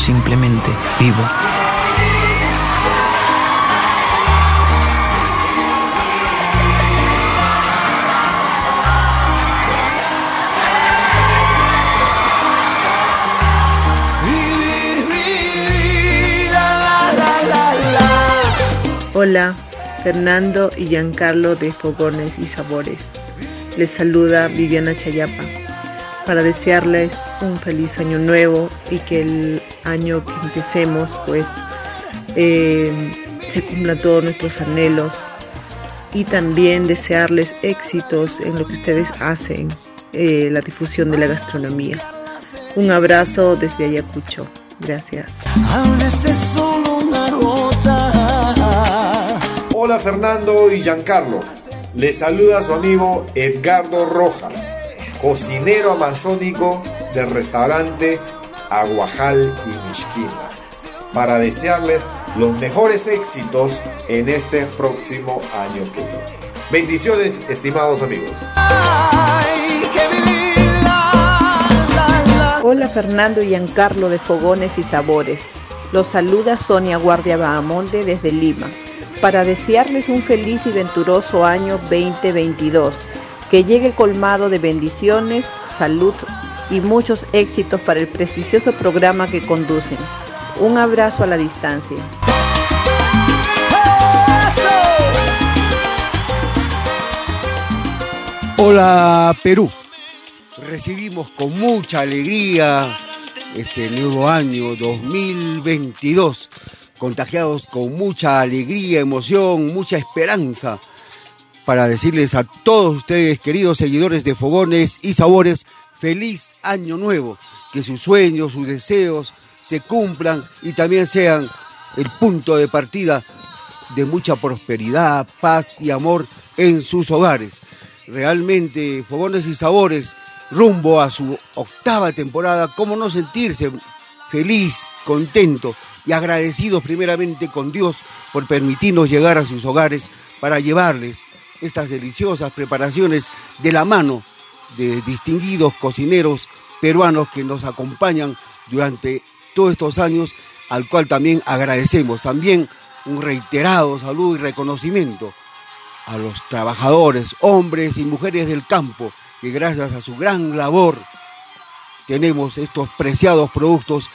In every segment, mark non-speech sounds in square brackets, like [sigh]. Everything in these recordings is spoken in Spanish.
Simplemente vivo. Hola, Fernando y Giancarlo de Fogones y Sabores. Les saluda Viviana Chayapa para desearles un feliz año nuevo y que el año que empecemos pues eh, se cumplan todos nuestros anhelos y también desearles éxitos en lo que ustedes hacen, eh, la difusión de la gastronomía. Un abrazo desde Ayacucho. Gracias. Hola Fernando y Giancarlo. Les saluda su amigo Edgardo Rojas, cocinero amazónico del restaurante Aguajal y Mishquina, para desearles los mejores éxitos en este próximo año que viene. Bendiciones, estimados amigos. Hola Fernando y Giancarlo de Fogones y Sabores. Los saluda Sonia Guardia Bahamonde desde Lima para desearles un feliz y venturoso año 2022, que llegue colmado de bendiciones, salud y muchos éxitos para el prestigioso programa que conducen. Un abrazo a la distancia. Hola Perú. Recibimos con mucha alegría este nuevo año 2022 contagiados con mucha alegría, emoción, mucha esperanza, para decirles a todos ustedes, queridos seguidores de Fogones y Sabores, feliz año nuevo, que sus sueños, sus deseos se cumplan y también sean el punto de partida de mucha prosperidad, paz y amor en sus hogares. Realmente, Fogones y Sabores, rumbo a su octava temporada, ¿cómo no sentirse feliz, contento y agradecidos primeramente con Dios por permitirnos llegar a sus hogares para llevarles estas deliciosas preparaciones de la mano de distinguidos cocineros peruanos que nos acompañan durante todos estos años, al cual también agradecemos. También un reiterado saludo y reconocimiento a los trabajadores, hombres y mujeres del campo, que gracias a su gran labor tenemos estos preciados productos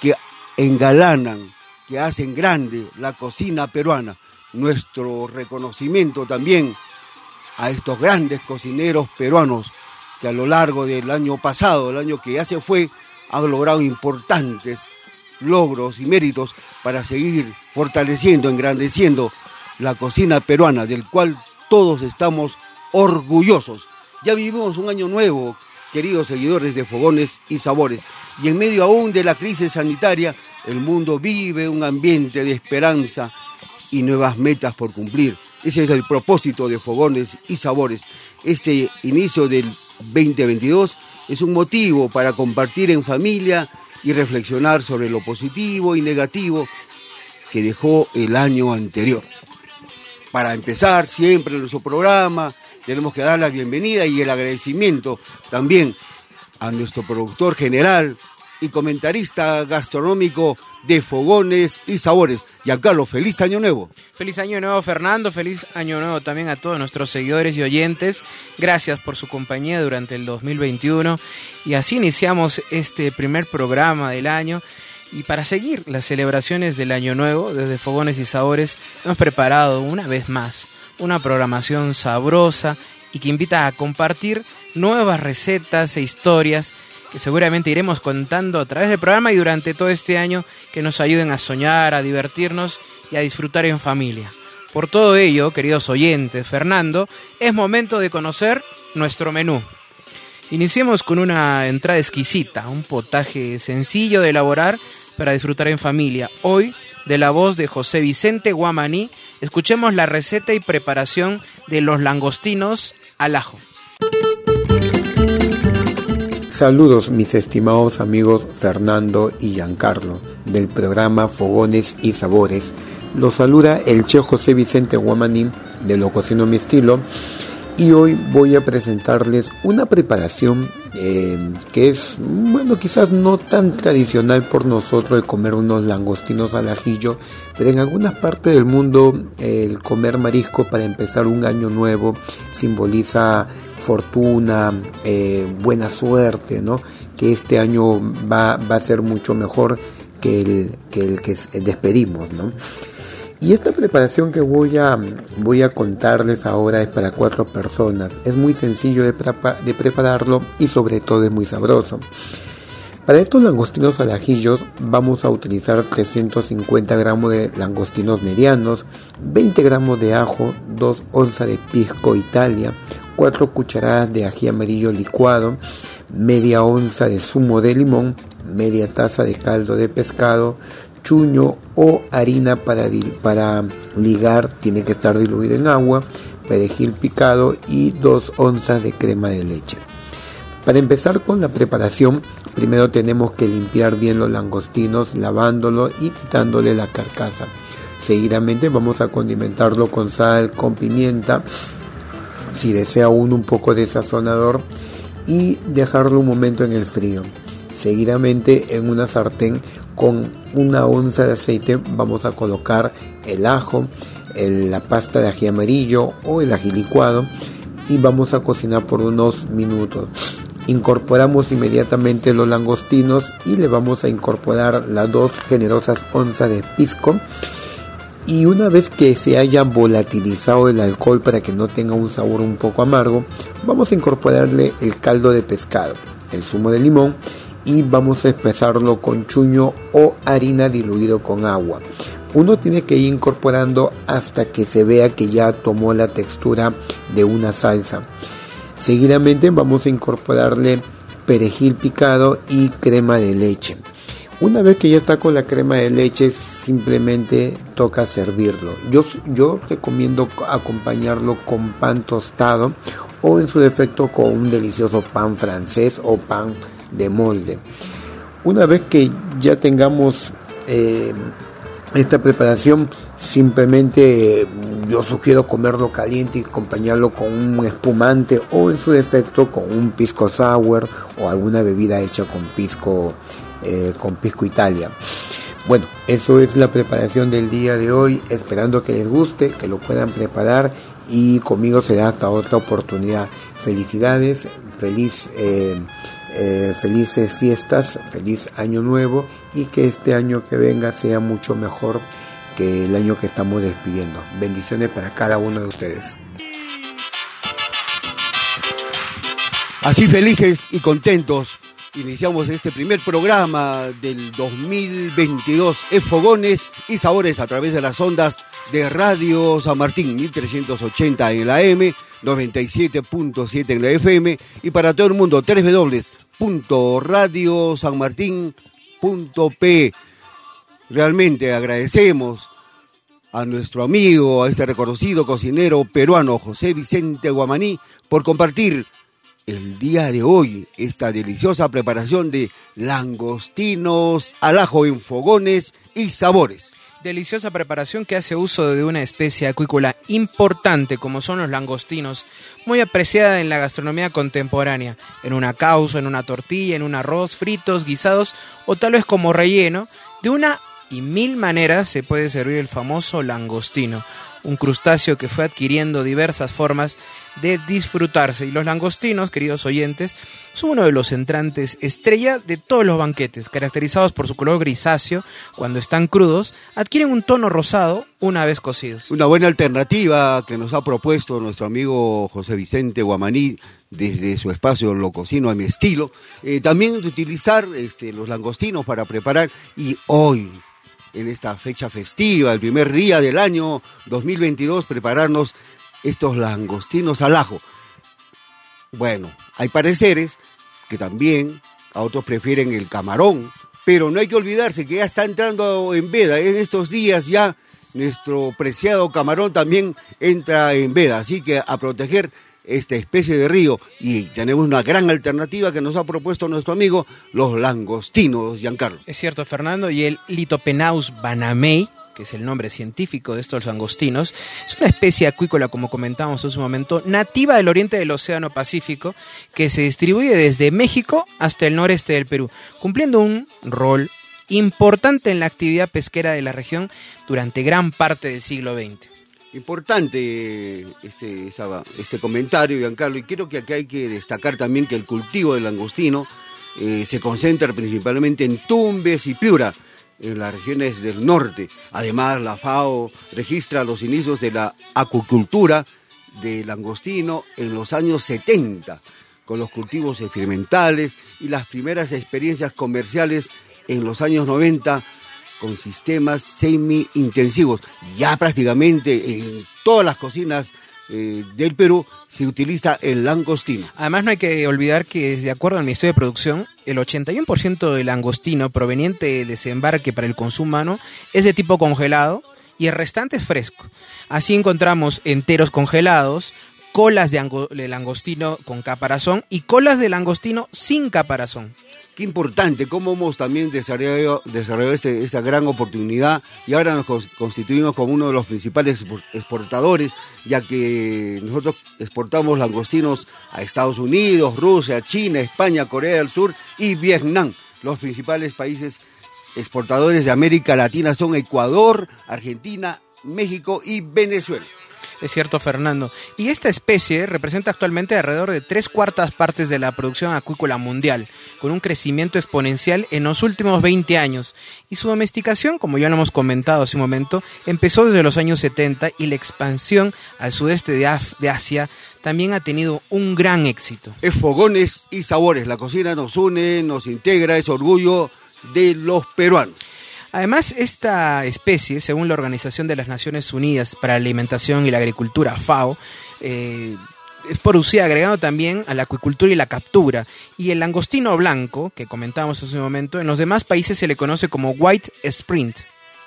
que engalanan, que hacen grande la cocina peruana. Nuestro reconocimiento también a estos grandes cocineros peruanos que a lo largo del año pasado, el año que ya se fue, han logrado importantes logros y méritos para seguir fortaleciendo, engrandeciendo la cocina peruana, del cual todos estamos orgullosos. Ya vivimos un año nuevo, queridos seguidores de Fogones y Sabores, y en medio aún de la crisis sanitaria, el mundo vive un ambiente de esperanza y nuevas metas por cumplir. Ese es el propósito de Fogones y Sabores. Este inicio del 2022 es un motivo para compartir en familia y reflexionar sobre lo positivo y negativo que dejó el año anterior. Para empezar siempre nuestro programa, tenemos que dar la bienvenida y el agradecimiento también a nuestro productor general, y comentarista gastronómico de Fogones y Sabores. Giancarlo, feliz año nuevo. Feliz año nuevo Fernando, feliz año nuevo también a todos nuestros seguidores y oyentes. Gracias por su compañía durante el 2021 y así iniciamos este primer programa del año. Y para seguir las celebraciones del año nuevo, desde Fogones y Sabores, hemos preparado una vez más una programación sabrosa y que invita a compartir nuevas recetas e historias que seguramente iremos contando a través del programa y durante todo este año que nos ayuden a soñar, a divertirnos y a disfrutar en familia. Por todo ello, queridos oyentes, Fernando, es momento de conocer nuestro menú. Iniciemos con una entrada exquisita, un potaje sencillo de elaborar para disfrutar en familia. Hoy, de la voz de José Vicente Guamaní, escuchemos la receta y preparación de los langostinos al ajo. Saludos mis estimados amigos Fernando y Giancarlo del programa Fogones y Sabores. Los saluda el Che José Vicente Guamaní de Lo Cocino Mi Estilo y hoy voy a presentarles una preparación eh, que es, bueno, quizás no tan tradicional por nosotros de comer unos langostinos al ajillo, pero en algunas partes del mundo el comer marisco para empezar un año nuevo simboliza fortuna, eh, buena suerte, ¿no? Que este año va, va a ser mucho mejor que el que, el que despedimos, ¿no? Y esta preparación que voy a, voy a contarles ahora es para cuatro personas. Es muy sencillo de, de prepararlo y sobre todo es muy sabroso. Para estos langostinos al ajillo vamos a utilizar 350 gramos de langostinos medianos, 20 gramos de ajo, 2 onzas de pisco Italia, 4 cucharadas de ají amarillo licuado, media onza de zumo de limón, media taza de caldo de pescado, chuño o harina para, para ligar, tiene que estar diluida en agua, perejil picado y 2 onzas de crema de leche. Para empezar con la preparación, primero tenemos que limpiar bien los langostinos lavándolo y quitándole la carcasa. Seguidamente vamos a condimentarlo con sal, con pimienta, si desea uno un poco de sazonador y dejarlo un momento en el frío. Seguidamente en una sartén con una onza de aceite vamos a colocar el ajo, la pasta de ají amarillo o el ají licuado y vamos a cocinar por unos minutos. Incorporamos inmediatamente los langostinos y le vamos a incorporar las dos generosas onzas de pisco. Y una vez que se haya volatilizado el alcohol para que no tenga un sabor un poco amargo, vamos a incorporarle el caldo de pescado, el zumo de limón y vamos a espesarlo con chuño o harina diluido con agua. Uno tiene que ir incorporando hasta que se vea que ya tomó la textura de una salsa. Seguidamente vamos a incorporarle perejil picado y crema de leche. Una vez que ya está con la crema de leche, simplemente toca servirlo. Yo, yo recomiendo acompañarlo con pan tostado o en su defecto con un delicioso pan francés o pan de molde. Una vez que ya tengamos eh, esta preparación, simplemente yo sugiero comerlo caliente y acompañarlo con un espumante o en su defecto con un pisco sour o alguna bebida hecha con pisco, eh, con pisco Italia. Bueno, eso es la preparación del día de hoy, esperando que les guste, que lo puedan preparar y conmigo será hasta otra oportunidad. Felicidades, feliz eh, eh, felices fiestas, feliz año nuevo y que este año que venga sea mucho mejor que el año que estamos despidiendo. Bendiciones para cada uno de ustedes. Así felices y contentos iniciamos este primer programa del 2022 es Fogones y Sabores a través de las ondas de Radio San Martín 1380 en la M 97.7 en la FM y para todo el mundo www.radiosanmartin.p. Realmente agradecemos a nuestro amigo, a este reconocido cocinero peruano José Vicente Guamaní por compartir el día de hoy esta deliciosa preparación de langostinos al ajo en fogones y sabores deliciosa preparación que hace uso de una especie acuícola importante como son los langostinos, muy apreciada en la gastronomía contemporánea, en una causa, en una tortilla, en un arroz, fritos, guisados o tal vez como relleno. De una y mil maneras se puede servir el famoso langostino, un crustáceo que fue adquiriendo diversas formas de disfrutarse. Y los langostinos, queridos oyentes, son uno de los entrantes estrella de todos los banquetes, caracterizados por su color grisáceo cuando están crudos, adquieren un tono rosado una vez cocidos. Una buena alternativa que nos ha propuesto nuestro amigo José Vicente Guamaní desde su espacio Lo Cocino a mi estilo, eh, también de utilizar este, los langostinos para preparar y hoy en esta fecha festiva, el primer día del año 2022, prepararnos estos langostinos al ajo. Bueno, hay pareceres que también a otros prefieren el camarón, pero no hay que olvidarse que ya está entrando en veda. En estos días ya nuestro preciado camarón también entra en veda. Así que a proteger esta especie de río y tenemos una gran alternativa que nos ha propuesto nuestro amigo los langostinos, Giancarlo. Es cierto, Fernando, y el Litopenaus banamei, que es el nombre científico de estos langostinos, es una especie acuícola, como comentábamos hace un momento, nativa del oriente del Océano Pacífico, que se distribuye desde México hasta el noreste del Perú, cumpliendo un rol importante en la actividad pesquera de la región durante gran parte del siglo XX. Importante este, este comentario, Giancarlo, y creo que aquí hay que destacar también que el cultivo del langostino eh, se concentra principalmente en Tumbes y Piura, en las regiones del norte. Además, la FAO registra los inicios de la acuicultura del langostino en los años 70, con los cultivos experimentales y las primeras experiencias comerciales en los años 90 con sistemas semi-intensivos. Ya prácticamente en todas las cocinas eh, del Perú se utiliza el langostino. Además no hay que olvidar que de acuerdo al Ministerio de Producción, el 81% del langostino proveniente de desembarque para el consumo humano es de tipo congelado y el restante es fresco. Así encontramos enteros congelados, colas de, langostino con caparazón y colas de langostino sin caparazón. Qué importante, cómo hemos también desarrollado, este, esta gran oportunidad y ahora nos constituimos como uno de los principales exportadores, ya que nosotros exportamos langostinos a Estados Unidos, Rusia, China, España, Corea del Sur y Vietnam. Los principales países exportadores de América Latina son Ecuador, Argentina, México y Venezuela. Es cierto, Fernando. Y esta especie representa actualmente alrededor de tres cuartas partes de la producción acuícola mundial, con un crecimiento exponencial en los últimos 20 años. Y su domesticación, como ya lo hemos comentado hace un momento, empezó desde los años 70 y la expansión al sudeste de, de Asia también ha tenido un gran éxito. Es fogones y sabores. La cocina nos une, nos integra, es orgullo de los peruanos. Además, esta especie, según la Organización de las Naciones Unidas para la Alimentación y la Agricultura, FAO, eh, es producida agregando también a la acuicultura y la captura. Y el langostino blanco, que comentábamos hace un momento, en los demás países se le conoce como white sprint.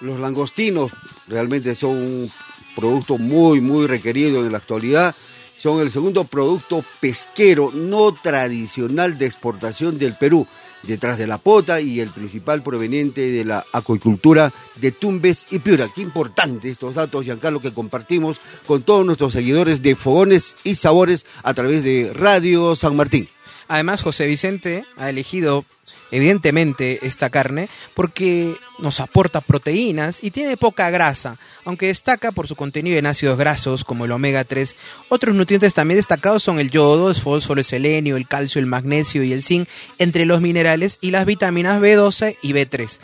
Los langostinos realmente son un producto muy, muy requerido en la actualidad. Son el segundo producto pesquero no tradicional de exportación del Perú detrás de la pota y el principal proveniente de la acuicultura de Tumbes y Piura. Qué importante estos datos, Giancarlo, que compartimos con todos nuestros seguidores de Fogones y Sabores a través de Radio San Martín. Además, José Vicente ha elegido evidentemente esta carne porque nos aporta proteínas y tiene poca grasa, aunque destaca por su contenido en ácidos grasos como el omega 3. Otros nutrientes también destacados son el yodo, el fósforo, el selenio, el calcio, el magnesio y el zinc, entre los minerales y las vitaminas B12 y B3.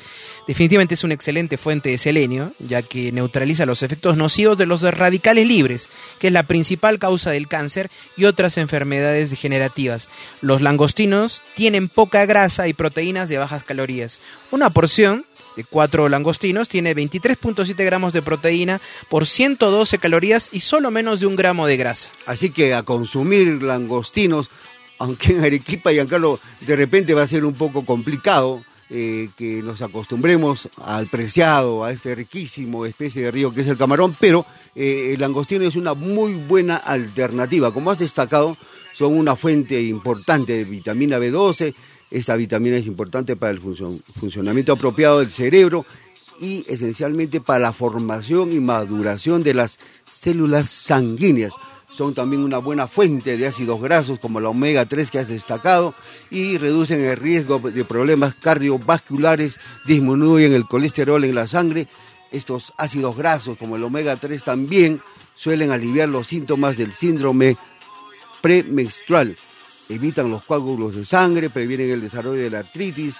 Definitivamente es una excelente fuente de selenio, ya que neutraliza los efectos nocivos de los radicales libres, que es la principal causa del cáncer y otras enfermedades degenerativas. Los langostinos tienen poca grasa y proteínas de bajas calorías. Una porción de cuatro langostinos tiene 23.7 gramos de proteína por 112 calorías y solo menos de un gramo de grasa. Así que a consumir langostinos, aunque en Arequipa y Ancalo de repente va a ser un poco complicado, eh, que nos acostumbremos al preciado, a este riquísimo especie de río que es el camarón, pero eh, el langostino es una muy buena alternativa. Como has destacado, son una fuente importante de vitamina B12. Esta vitamina es importante para el funcionamiento apropiado del cerebro y esencialmente para la formación y maduración de las células sanguíneas son también una buena fuente de ácidos grasos como la omega 3 que has destacado y reducen el riesgo de problemas cardiovasculares, disminuyen el colesterol en la sangre. Estos ácidos grasos como el omega 3 también suelen aliviar los síntomas del síndrome premenstrual. Evitan los coágulos de sangre, previenen el desarrollo de la artritis,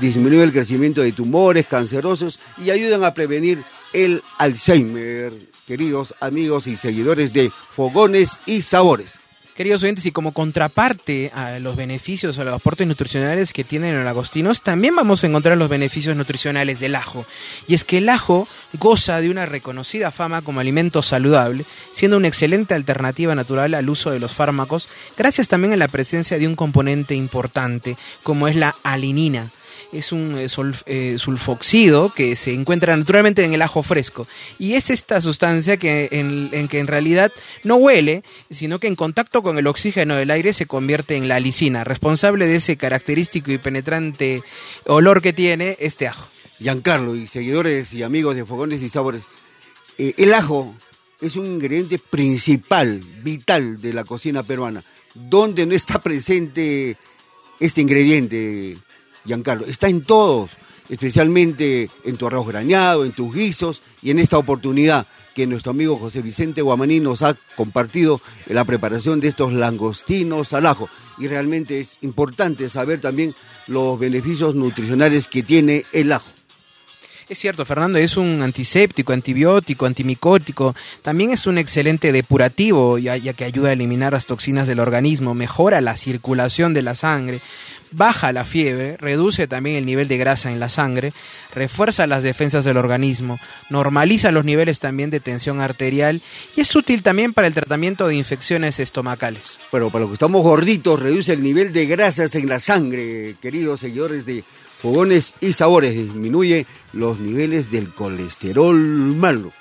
disminuyen el crecimiento de tumores cancerosos y ayudan a prevenir el Alzheimer queridos amigos y seguidores de Fogones y Sabores. Queridos oyentes, y como contraparte a los beneficios o los aportes nutricionales que tienen los lagostinos, también vamos a encontrar los beneficios nutricionales del ajo. Y es que el ajo goza de una reconocida fama como alimento saludable, siendo una excelente alternativa natural al uso de los fármacos, gracias también a la presencia de un componente importante, como es la alinina es un eh, eh, sulfoxido que se encuentra naturalmente en el ajo fresco. Y es esta sustancia que en, que en realidad no huele, sino que en contacto con el oxígeno del aire se convierte en la lisina, responsable de ese característico y penetrante olor que tiene este ajo. Giancarlo y seguidores y amigos de Fogones y Sabores, eh, el ajo es un ingrediente principal, vital de la cocina peruana. ¿Dónde no está presente este ingrediente, Giancarlo, está en todos, especialmente en tu arroz grañado, en tus guisos y en esta oportunidad que nuestro amigo José Vicente Guamaní nos ha compartido la preparación de estos langostinos al ajo. Y realmente es importante saber también los beneficios nutricionales que tiene el ajo. Es cierto, Fernando, es un antiséptico, antibiótico, antimicótico. También es un excelente depurativo, ya, ya, que ayuda a eliminar las toxinas del organismo, mejora la circulación de la sangre, baja la fiebre, reduce también el nivel de grasa en la sangre, refuerza las defensas del organismo, normaliza los niveles también de tensión arterial y es útil también para el tratamiento de infecciones estomacales. Pero para los que estamos gorditos, reduce el nivel de grasas en la sangre, queridos seguidores de Fogones y Sabores, disminuye los niveles del colesterol malo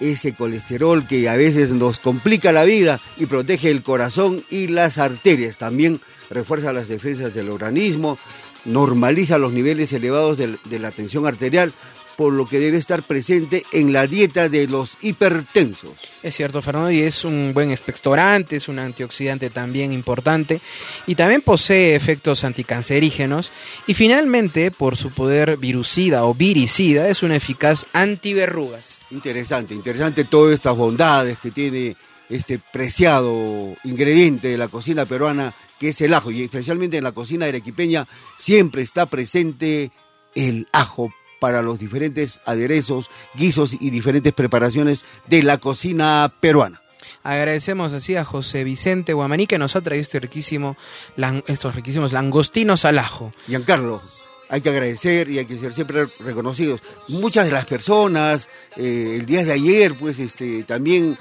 ese colesterol que a veces nos complica la vida y protege el corazón y las arterias. También refuerza las defensas del organismo, normaliza los niveles elevados de, la tensión arterial, por lo que debe estar presente en la dieta de los hipertensos. Es cierto, Fernando, y es un buen expectorante, es un antioxidante también importante y también posee efectos anticancerígenos y finalmente, por su poder virucida o viricida, es un eficaz antiverrugas. Interesante, interesante todas estas bondades que tiene este preciado ingrediente de la cocina peruana que es el ajo y especialmente en la cocina arequipeña siempre está presente el ajo para los diferentes aderezos, guisos y diferentes preparaciones de la cocina peruana. Agradecemos así a José Vicente Guamaní que nos ha traído este riquísimo, estos riquísimos langostinos al ajo. Giancarlo, hay que agradecer y hay que ser siempre reconocidos. Muchas de las personas, eh, el día de ayer, pues este, también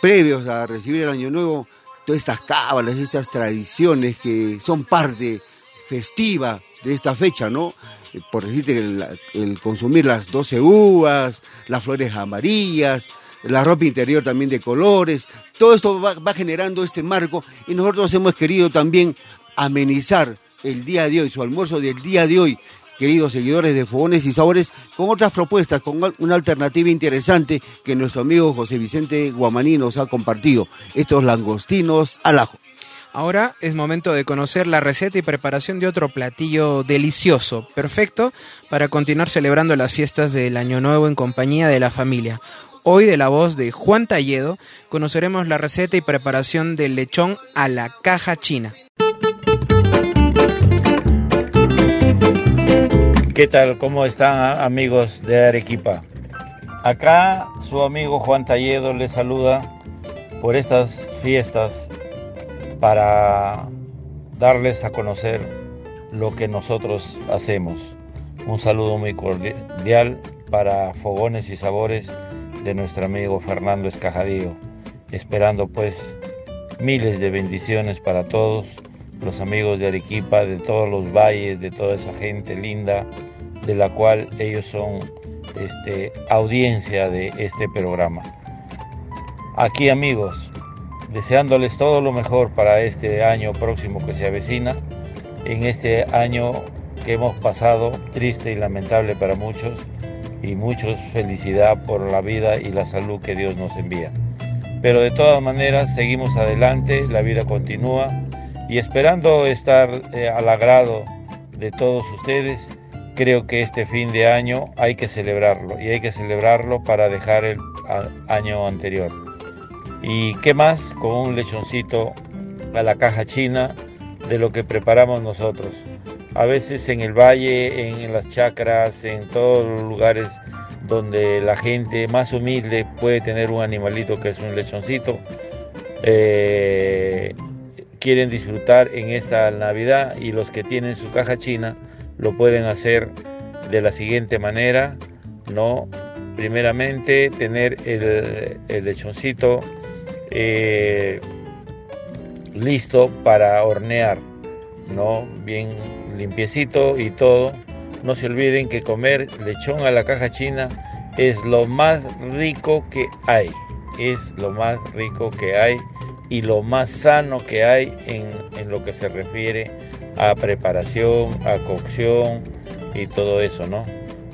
previos a recibir el Año Nuevo, todas estas cábalas, estas tradiciones que son parte festiva de esta fecha, ¿no? Eh, por decirte, el, consumir las 12 uvas, las flores amarillas, la ropa interior también de colores, todo esto va, va generando este marco y nosotros hemos querido también amenizar el día de hoy, su almuerzo del día de hoy, queridos seguidores de Fogones y Sabores, con otras propuestas, con una alternativa interesante que nuestro amigo José Vicente Guamaní nos ha compartido, estos langostinos al ajo. Ahora es momento de conocer la receta y preparación de otro platillo delicioso, perfecto para continuar celebrando las fiestas del Año Nuevo en compañía de la familia. Hoy de la voz de Juan Talledo conoceremos la receta y preparación del lechón a la caja china. ¿Qué tal? ¿Cómo están amigos de Arequipa? Acá su amigo Juan Talledo les saluda por estas fiestas para darles a conocer lo que nosotros hacemos. Un saludo muy cordial para Fogones y Sabores de nuestro amigo Fernando Escajadío, esperando pues miles de bendiciones para todos los amigos de Arequipa, de todos los valles, de toda esa gente linda, de la cual ellos son este, audiencia de este programa. Aquí amigos, deseándoles todo lo mejor para este año próximo que se avecina, en este año que hemos pasado triste y lamentable para muchos, y muchos felicidad por la vida y la salud que Dios nos envía. Pero de todas maneras seguimos adelante, la vida continúa y esperando estar eh, al agrado de todos ustedes, creo que este fin de año hay que celebrarlo y hay que celebrarlo para dejar el año anterior. ¿Y qué más? Con un lechoncito a la caja china de lo que preparamos nosotros. A veces en el valle, en las chacras, en todos los lugares donde la gente más humilde puede tener un animalito que es un lechoncito, eh, quieren disfrutar en esta Navidad y los que tienen su caja china lo pueden hacer de la siguiente manera, ¿no? Primeramente tener el, lechoncito eh, listo para hornear, ¿no? Bien limpiecito y todo. No se olviden que comer lechón a la caja china es lo más rico que hay. Es lo más rico que hay y lo más sano que hay en, lo que se refiere a preparación, a cocción y todo eso, ¿no?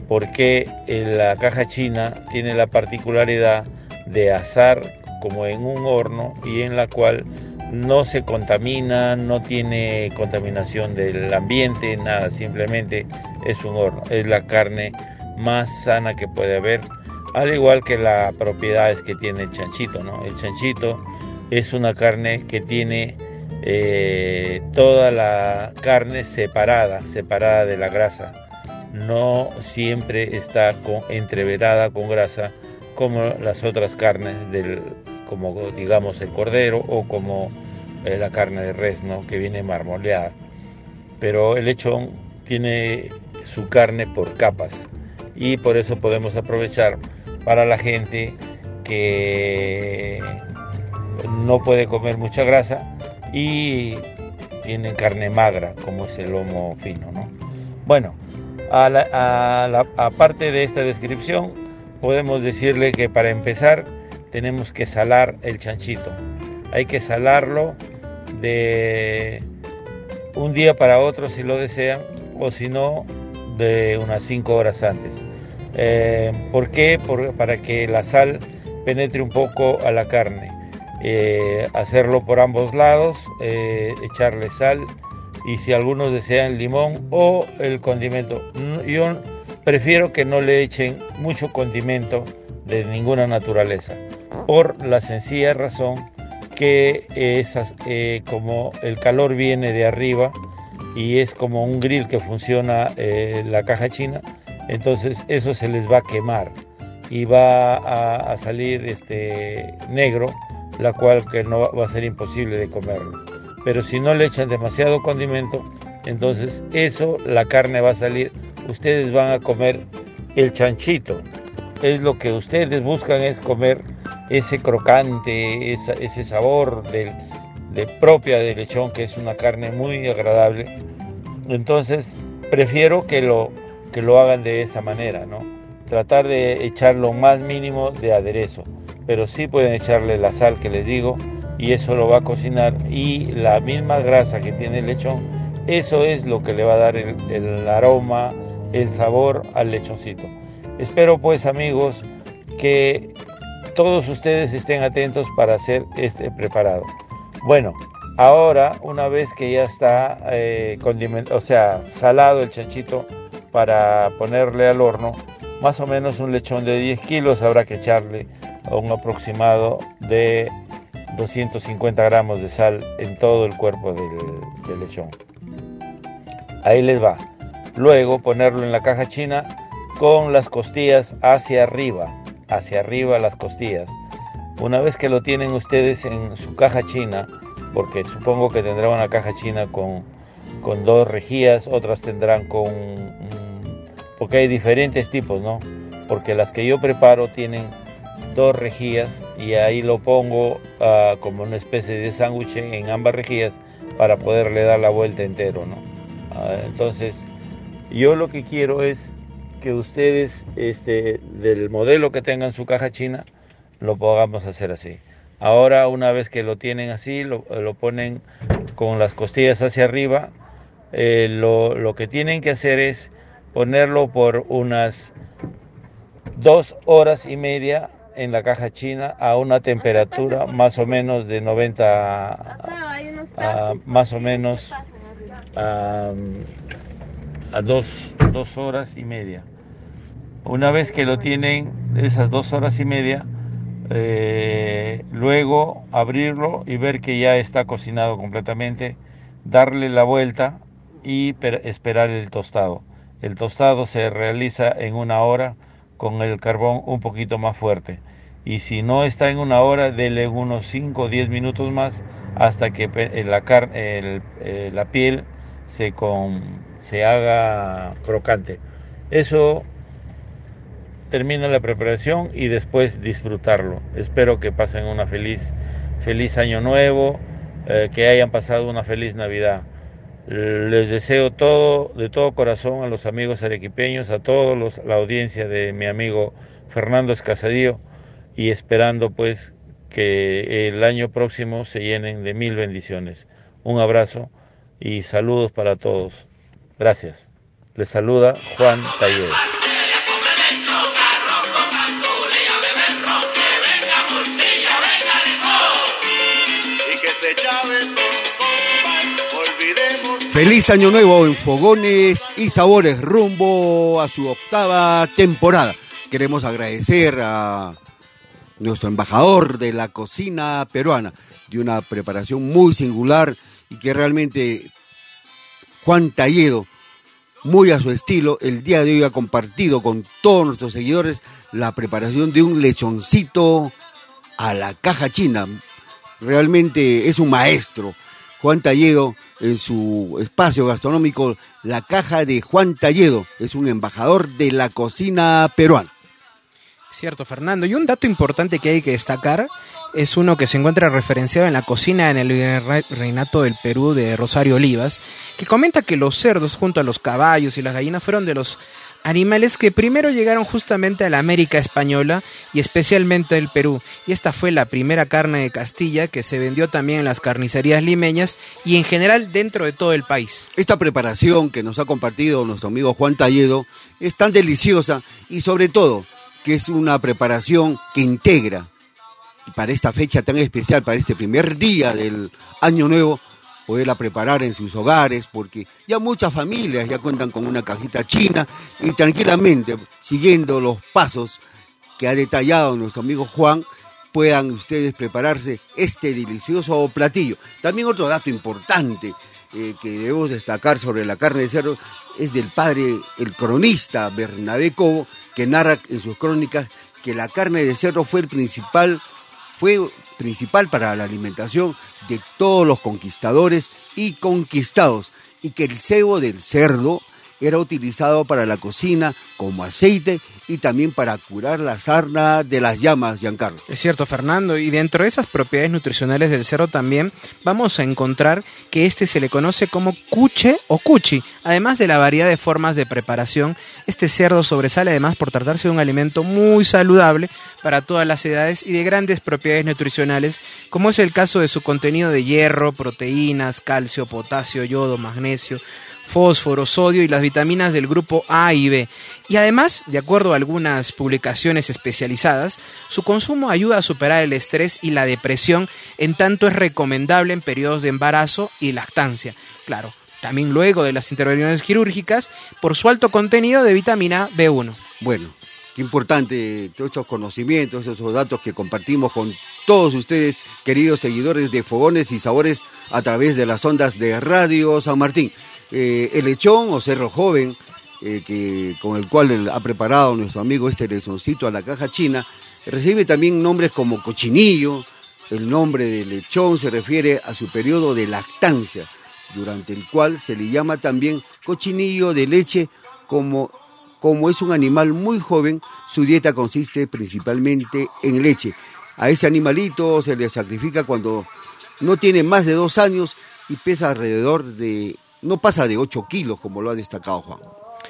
Porque la caja china tiene la particularidad de asar como en un horno y en la cual no se contamina, no tiene contaminación del ambiente, nada, simplemente es un horno, es la carne más sana que puede haber, al igual que las propiedades que tiene el chanchito, ¿no? El chanchito es una carne que tiene eh, toda la carne separada, separada de la grasa. No siempre está entreverada con grasa como las otras carnes del, como digamos el cordero o como eh, la carne de res, ¿no? que viene marmoleada. Pero el lechón tiene su carne por capas y por eso podemos aprovechar para la gente que no puede comer mucha grasa y tienen carne magra, como es el lomo fino. ¿no? Bueno, aparte de esta descripción, podemos decirle que para empezar tenemos que salar el chanchito. Hay que salarlo de un día para otro si lo desean, o si no, de unas 5 horas antes. Eh, ¿Por qué? para que la sal penetre un poco a la carne. Eh, hacerlo por ambos lados, eh, echarle sal y si algunos desean limón o el condimento. Yo prefiero que no le echen mucho condimento de ninguna naturaleza, por la sencilla razón que esas, eh, como el calor viene de arriba y es como un grill que funciona la caja china, entonces eso se les va a quemar y va a, a salir este negro la cual que no va a ser imposible de comerlo. Pero si no le echan demasiado condimento, entonces eso, la carne va a salir, ustedes van a comer el chanchito. Es lo que ustedes buscan es comer ese crocante, ese sabor de, de propia de lechón, que es una carne muy agradable. Entonces, prefiero que lo, que lo hagan de esa manera, ¿no? Tratar de echar lo más mínimo de aderezo pero sí pueden echarle la sal que les digo y eso lo va a cocinar y la misma grasa que tiene el lechón, eso es lo que le va a dar el, aroma, el sabor al lechoncito. Espero pues amigos que todos ustedes estén atentos para hacer este preparado. Bueno, ahora una vez que ya está eh, o sea, salado el chanchito para ponerle al horno, más o menos un lechón de 10 kilos habrá que echarle a un aproximado de 250 gramos de sal en todo el cuerpo del, lechón. Ahí les va. Luego ponerlo en la caja china con las costillas hacia arriba, hacia arriba las costillas. Una vez que lo tienen ustedes en su caja china, porque supongo que tendrá una caja china con, con dos rejillas, otras tendrán con... porque hay diferentes tipos, ¿no? Porque las que yo preparo tienen dos rejillas y ahí lo pongo ah, como una especie de sándwich en ambas rejillas para poderle dar la vuelta entero, ¿no? Ah, entonces, yo lo que quiero es que ustedes, este, del modelo que tengan su caja china, lo podamos hacer así. Ahora, una vez que lo tienen así, lo, ponen con las costillas hacia arriba. Eh, lo, lo que tienen que hacer es ponerlo por unas dos horas y media en la caja china a una temperatura más o menos de 90 más o menos a, dos, horas y media. Una vez que lo tienen esas dos horas y media, eh, luego abrirlo y ver que ya está cocinado completamente, darle la vuelta y esperar el tostado. El tostado se realiza en una hora con el carbón un poquito más fuerte y si no está en una hora, dele unos 5 o 10 minutos más hasta que la, carne, eh, la piel se, con, se haga crocante. Eso termina la preparación y después disfrutarlo. Espero que pasen una feliz, feliz año nuevo, eh, que hayan pasado una feliz Navidad. Les deseo todo, de todo corazón a los amigos arequipeños, a todos la audiencia de mi amigo Fernando Escasadío y esperando pues que el año próximo se llenen de mil bendiciones. Un abrazo y saludos para todos. Gracias. Les saluda Juan Taller. Feliz año nuevo en Fogones y Sabores rumbo a su octava temporada. Queremos agradecer a nuestro embajador de la cocina peruana, de una preparación muy singular y que realmente Juan Talledo, muy a su estilo, el día de hoy ha compartido con todos nuestros seguidores la preparación de un lechoncito a la caja china. Realmente es un maestro. Juan Talledo, en su espacio gastronómico, la caja de Juan Talledo, es un embajador de la cocina peruana. Cierto, Fernando. Y un dato importante que hay que destacar es uno que se encuentra referenciado en la cocina en el reinato del Perú de Rosario Olivas, que comenta que los cerdos junto a los caballos y las gallinas fueron de los animales que primero llegaron justamente a la América española y especialmente al Perú. Y esta fue la primera carne de Castilla que se vendió también en las carnicerías limeñas y en general dentro de todo el país. Esta preparación que nos ha compartido nuestro amigo Juan Talledo es tan deliciosa y sobre todo que es una preparación que integra para esta fecha tan especial, para este primer día del año nuevo, poderla preparar en sus hogares, porque ya muchas familias ya cuentan con una cajita china y tranquilamente, siguiendo los pasos que ha detallado nuestro amigo Juan, puedan ustedes prepararse este delicioso platillo. También otro dato importante eh, que debemos destacar sobre la carne de cerdo es del padre, el cronista Bernabé Cobo, que narra en sus crónicas que la carne de cerdo fue el principal, fue principal para la alimentación de todos los conquistadores y conquistados, y que el cebo del cerdo era utilizado para la cocina como aceite y también para curar la sarna de las llamas, Giancarlo. Es cierto, Fernando, y dentro de esas propiedades nutricionales del cerdo también vamos a encontrar que este se le conoce como cuche o cuchi. Además de la variedad de formas de preparación, este cerdo sobresale además por tratarse de un alimento muy saludable para todas las edades y de grandes propiedades nutricionales, como es el caso de su contenido de hierro, proteínas, calcio, potasio, yodo, magnesio, fósforo, sodio y las vitaminas del grupo A y B. Y además, de acuerdo a algunas publicaciones especializadas, su consumo ayuda a superar el estrés y la depresión, en tanto es recomendable en periodos de embarazo y lactancia. Claro, también luego de las intervenciones quirúrgicas, por su alto contenido de vitamina B1. Bueno, qué importante todos estos conocimientos, esos datos que compartimos con todos ustedes, queridos seguidores de Fogones y Sabores, a través de las ondas de Radio San Martín. Eh, el lechón o cerro joven, eh, que, con el cual ha preparado nuestro amigo este lezoncito a la caja china, recibe también nombres como cochinillo, el nombre de lechón se refiere a su periodo de lactancia, durante el cual se le llama también cochinillo de leche como, como es un animal muy joven, su dieta consiste principalmente en leche. A ese animalito se le sacrifica cuando no tiene más de dos años y pesa alrededor de no pasa de 8 kilos, como lo ha destacado Juan.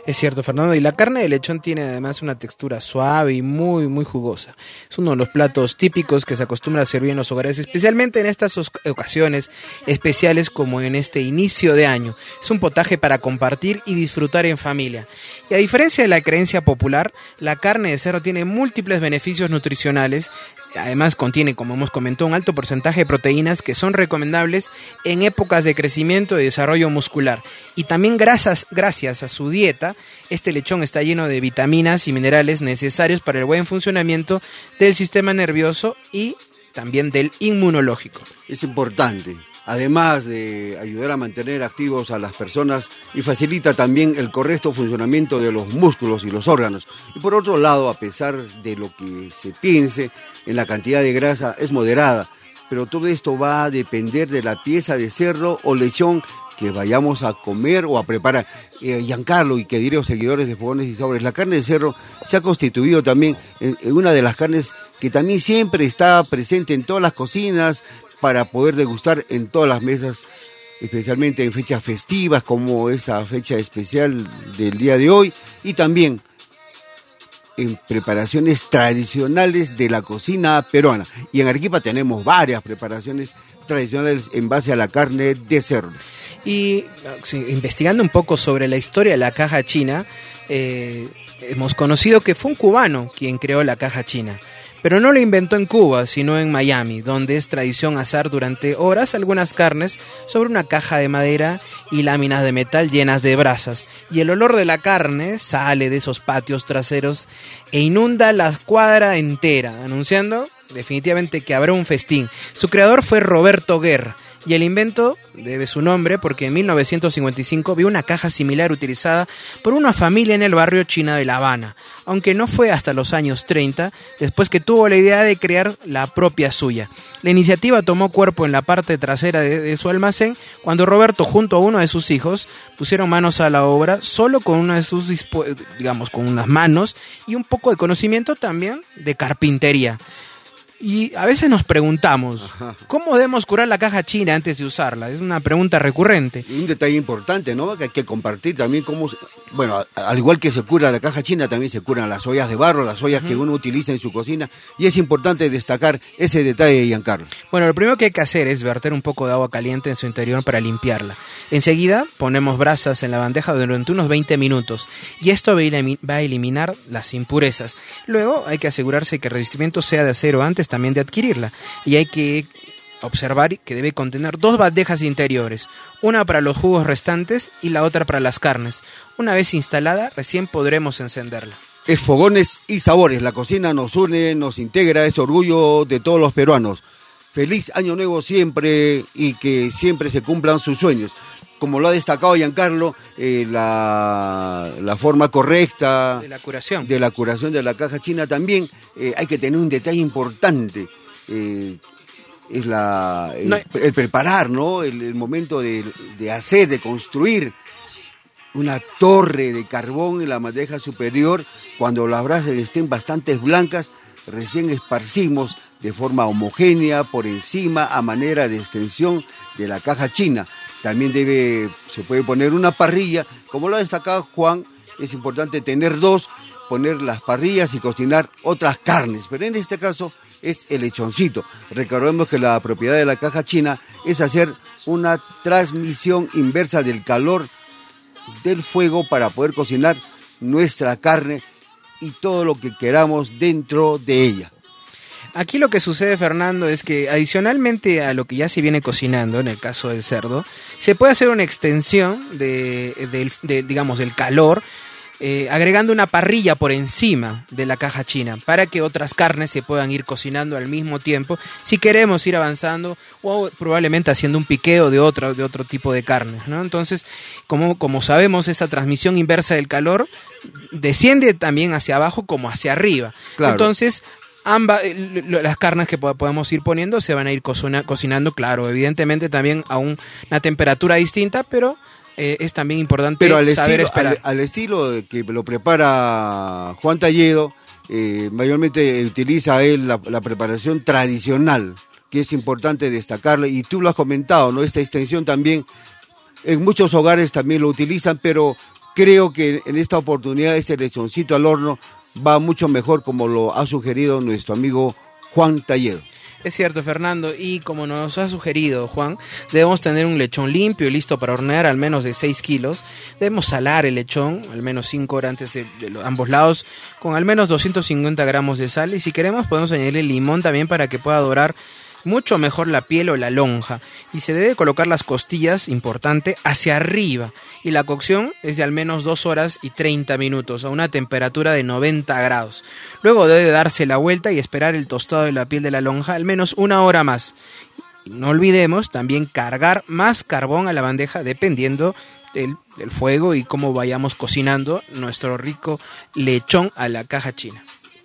Es cierto, Fernando. Y la carne de lechón tiene además una textura suave y muy, muy jugosa. Es uno de los platos típicos que se acostumbra a servir en los hogares, especialmente en estas ocasiones especiales como en este inicio de año. Es un potaje para compartir y disfrutar en familia. Y a diferencia de la creencia popular, la carne de cerdo tiene múltiples beneficios nutricionales Además contiene, como hemos comentado, un alto porcentaje de proteínas que son recomendables en épocas de crecimiento y desarrollo muscular. Y también gracias, gracias a su dieta, este lechón está lleno de vitaminas y minerales necesarios para el buen funcionamiento del sistema nervioso y también del inmunológico. Es importante además de ayudar a mantener activos a las personas y facilita también el correcto funcionamiento de los músculos y los órganos. Y por otro lado, a pesar de lo que se piense en la cantidad de grasa, es moderada, pero todo esto va a depender de la pieza de cerdo o lechón que vayamos a comer o a preparar. Eh, Giancarlo y que diré seguidores de Fogones y Sabores, la carne de cerdo se ha constituido también en, una de las carnes que también siempre está presente en todas las cocinas para poder degustar en todas las mesas, especialmente en fechas festivas como esa fecha especial del día de hoy y también en preparaciones tradicionales de la cocina peruana. Y en Arequipa tenemos varias preparaciones tradicionales en base a la carne de cerdo. Y investigando un poco sobre la historia de la caja china, eh, hemos conocido que fue un cubano quien creó la caja china. Pero no lo inventó en Cuba, sino en Miami, donde es tradición asar durante horas algunas carnes sobre una caja de madera y láminas de metal llenas de brasas. Y el olor de la carne sale de esos patios traseros e inunda la cuadra entera, anunciando definitivamente que habrá un festín. Su creador fue Roberto Guerra y el invento debe su nombre porque en 1955 vio una caja similar utilizada por una familia en el barrio china de La Habana, aunque no fue hasta los años 30 después que tuvo la idea de crear la propia suya. La iniciativa tomó cuerpo en la parte trasera de, su almacén cuando Roberto junto a uno de sus hijos pusieron manos a la obra solo con una de sus digamos con unas manos y un poco de conocimiento también de carpintería. Y a veces nos preguntamos, ¿cómo debemos curar la caja china antes de usarla? Es una pregunta recurrente. Y un detalle importante, ¿no? Que hay que compartir también cómo, bueno, al igual que se cura la caja china, también se curan las ollas de barro, las ollas que uno utiliza en su cocina. Y es importante destacar ese detalle, Giancarlo. Bueno, lo primero que hay que hacer es verter un poco de agua caliente en su interior para limpiarla. Enseguida ponemos brasas en la bandeja durante unos 20 minutos y esto va a eliminar las impurezas. Luego hay que asegurarse que el revestimiento sea de acero antes también de adquirirla. Y hay que observar que debe contener dos bandejas interiores, una para los jugos restantes y la otra para las carnes. Una vez instalada, recién podremos encenderla. Es fogones y sabores, la cocina nos une, nos integra, es orgullo de todos los peruanos. Feliz año nuevo siempre y que siempre se cumplan sus sueños como lo ha destacado Giancarlo, eh, la, la, forma correcta de la curación de la, curación de la caja china también eh, hay que tener un detalle importante. Eh, es la, el, preparar, ¿no? El, momento de, de, hacer, de construir una torre de carbón en la madeja superior, cuando las brasas estén bastante blancas, recién esparcimos de forma homogénea por encima a manera de extensión de la caja china también debe, se puede poner una parrilla. Como lo ha destacado Juan, es importante tener dos, poner las parrillas y cocinar otras carnes. Pero en este caso es el lechoncito. Recordemos que la propiedad de la caja china es hacer una transmisión inversa del calor del fuego para poder cocinar nuestra carne y todo lo que queramos dentro de ella. Aquí lo que sucede, Fernando, es que adicionalmente a lo que ya se viene cocinando, en el caso del cerdo, se puede hacer una extensión de, digamos, del calor, eh, agregando una parrilla por encima de la caja china para que otras carnes se puedan ir cocinando al mismo tiempo si queremos ir avanzando o probablemente haciendo un piqueo de otro, de otro tipo de carnes. ¿no? Entonces, como, como sabemos, esta transmisión inversa del calor desciende también hacia abajo como hacia arriba. Entonces, ambas eh, las carnes que podemos ir poniendo se van a ir cocinando, claro, evidentemente también a una temperatura distinta, pero eh, es también importante pero al saber estilo, esperar. Al, estilo que lo prepara Juan Talledo, eh, mayormente utiliza él la, preparación tradicional, que es importante destacarlo, y tú lo has comentado, ¿no? Esta extensión también, en muchos hogares también lo utilizan, pero creo que en esta oportunidad este lechoncito al horno va mucho mejor como lo ha sugerido nuestro amigo Juan Talledo. Es cierto, Fernando, y como nos ha sugerido Juan, debemos tener un lechón limpio y listo para hornear al menos de 6 kilos. Debemos salar el lechón al menos 5 horas antes de, ambos lados con al menos 250 gramos de sal y si queremos podemos añadirle limón también para que pueda dorar mucho mejor la piel o la lonja y se debe colocar las costillas, importante, hacia arriba y la cocción es de al menos 2 horas y 30 minutos a una temperatura de 90 grados. Luego debe darse la vuelta y esperar el tostado de la piel de la lonja al menos una hora más no olvidemos también cargar más carbón a la bandeja dependiendo del, fuego y cómo vayamos cocinando nuestro rico lechón a la caja china.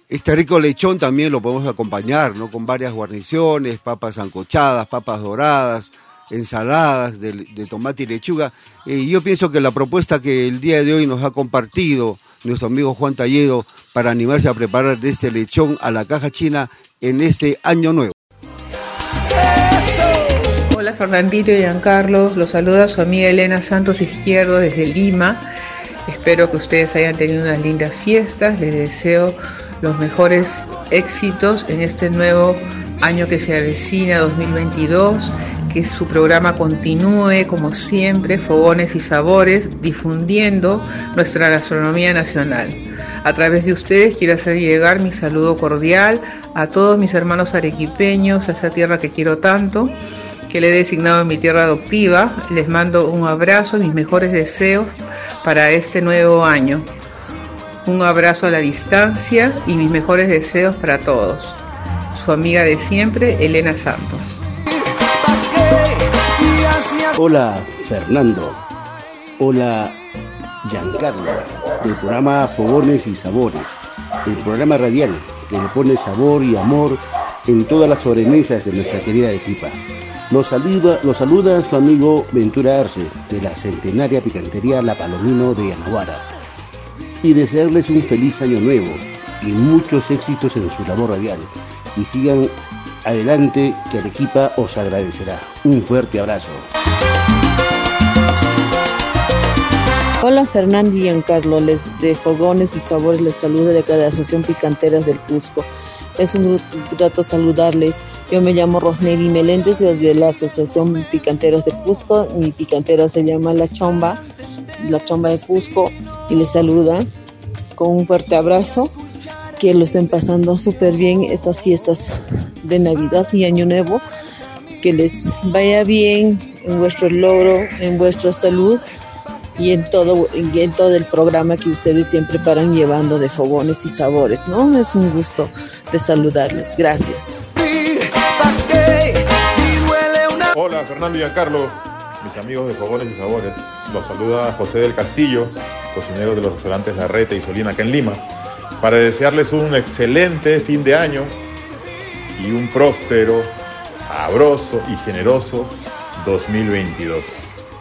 Este rico lechón también lo podemos acompañar, ¿no? Con varias guarniciones, papas ancochadas, papas doradas, ensaladas de, tomate y lechuga. Y yo pienso que la propuesta que el día de hoy nos ha compartido nuestro amigo Juan Talledo para animarse a preparar de este lechón a la caja china en este año nuevo. Hola Fernandito y Giancarlos, los saluda su amiga Elena Santos Izquierdo desde Lima. Espero que ustedes hayan tenido unas lindas fiestas, les deseo los mejores éxitos en este nuevo año que se avecina 2022, que su programa continúe como siempre, fogones y sabores, difundiendo nuestra gastronomía nacional. A través de ustedes quiero hacer llegar mi saludo cordial a todos mis hermanos arequipeños, a esa tierra que quiero tanto, que le he designado en mi tierra adoptiva. Les mando un abrazo, mis mejores deseos para este nuevo año. Un abrazo a la distancia y mis mejores deseos para todos. Su amiga de siempre, Elena Santos. Hola Fernando. Hola Giancarlo, del programa Fogones y Sabores, el programa radial que le pone sabor y amor en todas las sobremesas de nuestra querida equipa. Nos saluda, saluda su amigo Ventura Arce, de la centenaria picantería La Palomino de Yanaguara y desearles un feliz año nuevo y muchos éxitos en su labor radial. Y sigan adelante que Arequipa os agradecerá. Un fuerte abrazo. Hola Fernando y Giancarlo, les de Fogones y Sabores les saluda de cada Asociación Picanteras del Cusco. Es un grato saludarles. Yo me llamo Rosneli Meléndez de la Asociación Picanteras del Cusco. Mi picantera se llama La Chomba, La Chomba de Cusco y les saluda con un fuerte abrazo. Que lo estén pasando súper bien estas fiestas de Navidad y Año Nuevo. Que les vaya bien en vuestro logro, en vuestra salud y en todo y en todo el programa que ustedes siempre paran llevando de fogones y sabores, ¿no? Es un gusto de saludarles. Gracias. Hola, Fernando y Giancarlo, mis amigos de Fogones y Sabores. Los saluda José del Castillo, cocinero de los restaurantes La Reta y Solina acá en Lima, para desearles un excelente fin de año y un próspero, sabroso y generoso 2022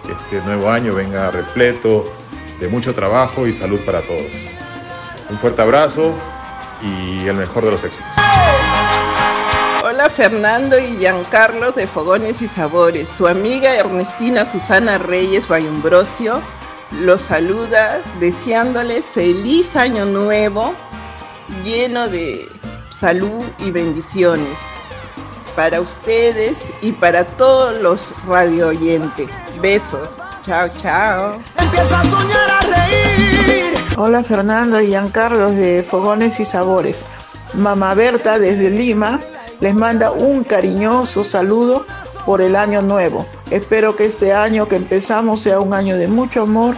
que este nuevo año venga repleto de mucho trabajo y salud para todos. Un fuerte abrazo y el mejor de los éxitos. Hola Fernando y Giancarlo de Fogones y Sabores. Su amiga Ernestina Susana Reyes Bayumbrosio los saluda deseándole feliz año nuevo lleno de salud y bendiciones para ustedes y para todos los radio oyentes. Besos. Chao, chao. Empieza a soñar a reír. Hola Fernando y Giancarlos de Fogones y Sabores. Mamá Berta desde Lima les manda un cariñoso saludo por el año nuevo. Espero que este año que empezamos sea un año de mucho amor,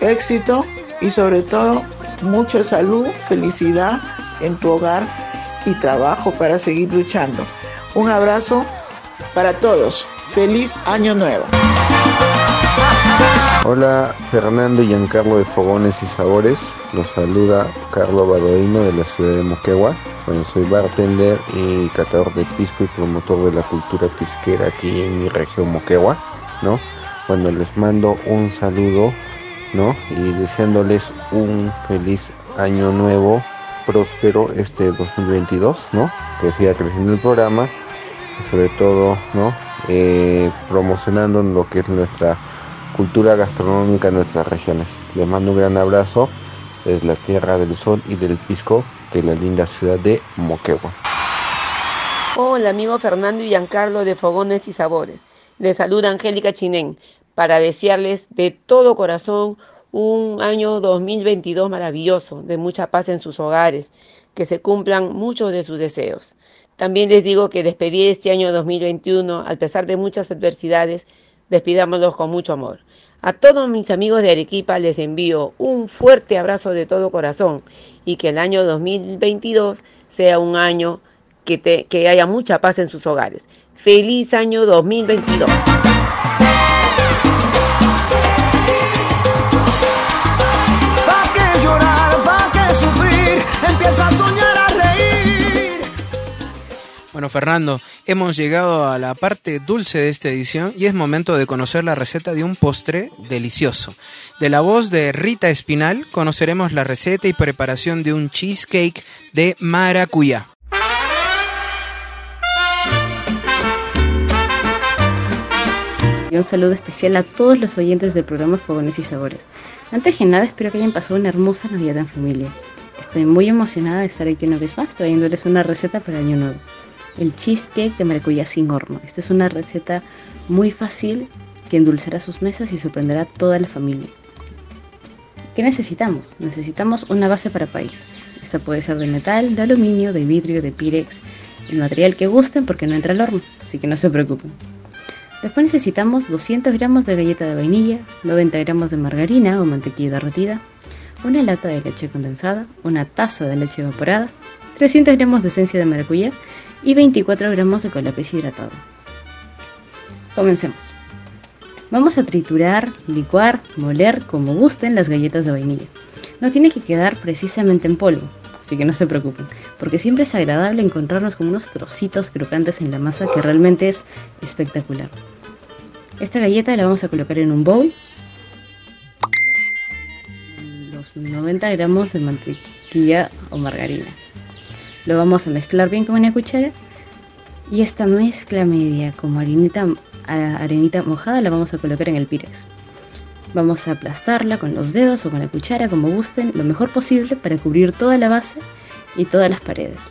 éxito y sobre todo mucha salud, felicidad en tu hogar y trabajo para seguir luchando. Un abrazo para todos. Feliz año nuevo. Hola Fernando y Giancarlo de Fogones y Sabores. Los saluda Carlos Badoino de la ciudad de Moquegua. Bueno, soy bartender y catador de pisco y promotor de la cultura pisquera aquí en mi región Moquegua, ¿no? Bueno, les mando un saludo, Y deseándoles un feliz año nuevo, próspero este 2022, ¿no? Que siga creciendo el programa y sobre todo, ¿no? Eh, promocionando lo que es nuestra cultura gastronómica en nuestras regiones. Les mando un gran abrazo desde la Tierra del Sol y del Pisco de la linda ciudad de Moquegua. Hola amigo Fernando y Giancarlo de Fogones y Sabores. Les saluda Angélica Chinén para desearles de todo corazón un año 2022 maravilloso, de mucha paz en sus hogares, que se cumplan muchos de sus deseos. También les digo que despedir este año 2021, a pesar de muchas adversidades, despidámoslos con mucho amor. A todos mis amigos de Arequipa les envío un fuerte abrazo de todo corazón y que el año 2022 sea un año que, que haya mucha paz en sus hogares. Feliz año 2022. Fernando, hemos llegado a la parte dulce de esta edición y es momento de conocer la receta de un postre delicioso. De la voz de Rita Espinal conoceremos la receta y preparación de un cheesecake de maracuyá. Un saludo especial a todos los oyentes del programa Fogones y Sabores. Antes que nada, espero que hayan pasado una hermosa Navidad en familia. Estoy muy emocionada de estar aquí una vez más trayéndoles una receta para Año Nuevo el cheesecake de maracuyá sin horno. Esta es una receta muy fácil que endulzará sus mesas y sorprenderá a toda la familia. ¿Qué necesitamos? Necesitamos una base para pay. Esta puede ser de metal, de aluminio, de vidrio, de pirex, el material que gusten porque no entra al horno, así que no se preocupen. Después necesitamos 200 gramos de galleta de vainilla, 90 gramos de margarina o mantequilla derretida, una lata de leche condensada, una taza de leche evaporada, 300 gramos de esencia de maracuyá y 24 gramos de colapés hidratado. Comencemos. Vamos a triturar, licuar, moler como gusten las galletas de vainilla. No tiene que quedar precisamente en polvo, así que no se preocupen, porque siempre es agradable encontrarnos con unos trocitos crocantes en la masa que realmente es espectacular. Esta galleta la vamos a colocar en un bowl. Los 90 gramos de mantequilla o margarina. Lo vamos a mezclar bien con una cuchara y esta mezcla media como harinita, arenita mojada la vamos a colocar en el pirex. Vamos a aplastarla con los dedos o con la cuchara como gusten lo mejor posible para cubrir toda la base y todas las paredes.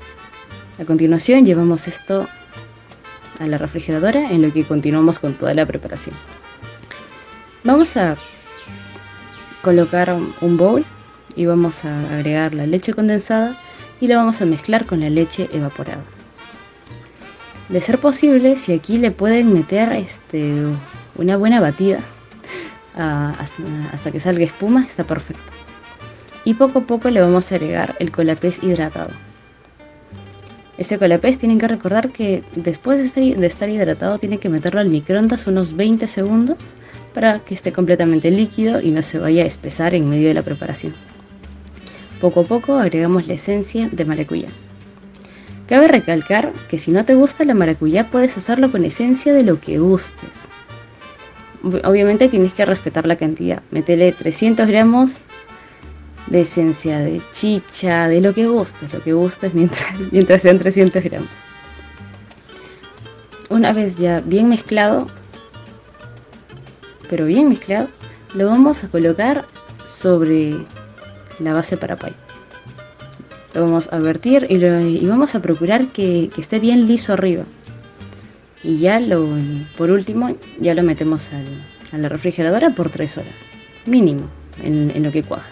A continuación llevamos esto a la refrigeradora en lo que continuamos con toda la preparación. Vamos a colocar un bowl y vamos a agregar la leche condensada y la vamos a mezclar con la leche evaporada. De ser posible, si aquí le pueden meter este, una buena batida [laughs] hasta, que salga espuma, está perfecto. Y poco a poco le vamos a agregar el colapés hidratado. Este colapés tienen que recordar que después de estar, de estar hidratado tienen que meterlo al microondas unos 20 segundos para que esté completamente líquido y no se vaya a espesar en medio de la preparación. Poco a poco agregamos la esencia de maracuyá. Cabe recalcar que si no te gusta la maracuyá puedes hacerlo con esencia de lo que gustes. Obviamente tienes que respetar la cantidad. Métele 300 gramos de esencia de chicha, de lo que gustes, lo que gustes mientras, [laughs] mientras sean 300 gramos. Una vez ya bien mezclado, pero bien mezclado, lo vamos a colocar sobre la base para pay. Lo vamos a vertir y, vamos a procurar que, esté bien liso arriba. Y ya lo, por último, ya lo metemos a la refrigeradora por 3 horas, mínimo, en, en lo que cuaja.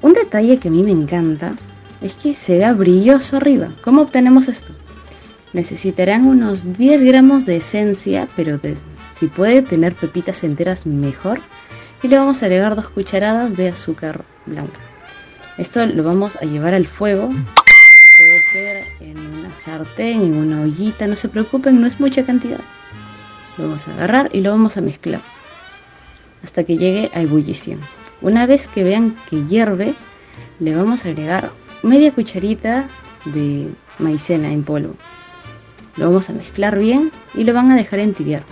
Un detalle que a mí me encanta es que se vea brilloso arriba. ¿Cómo obtenemos esto? Necesitarán unos 10 gramos de esencia, pero si puede tener pepitas enteras mejor y le vamos a agregar dos cucharadas de azúcar blanca. Esto lo vamos a llevar al fuego. Puede ser en una sartén, en una ollita, no se preocupen, no es mucha cantidad. Lo vamos a agarrar y lo vamos a mezclar hasta que llegue a ebullición. Una vez que vean que hierve, le vamos a agregar media cucharita de maicena en polvo. Lo vamos a mezclar bien y lo van a dejar entibiar.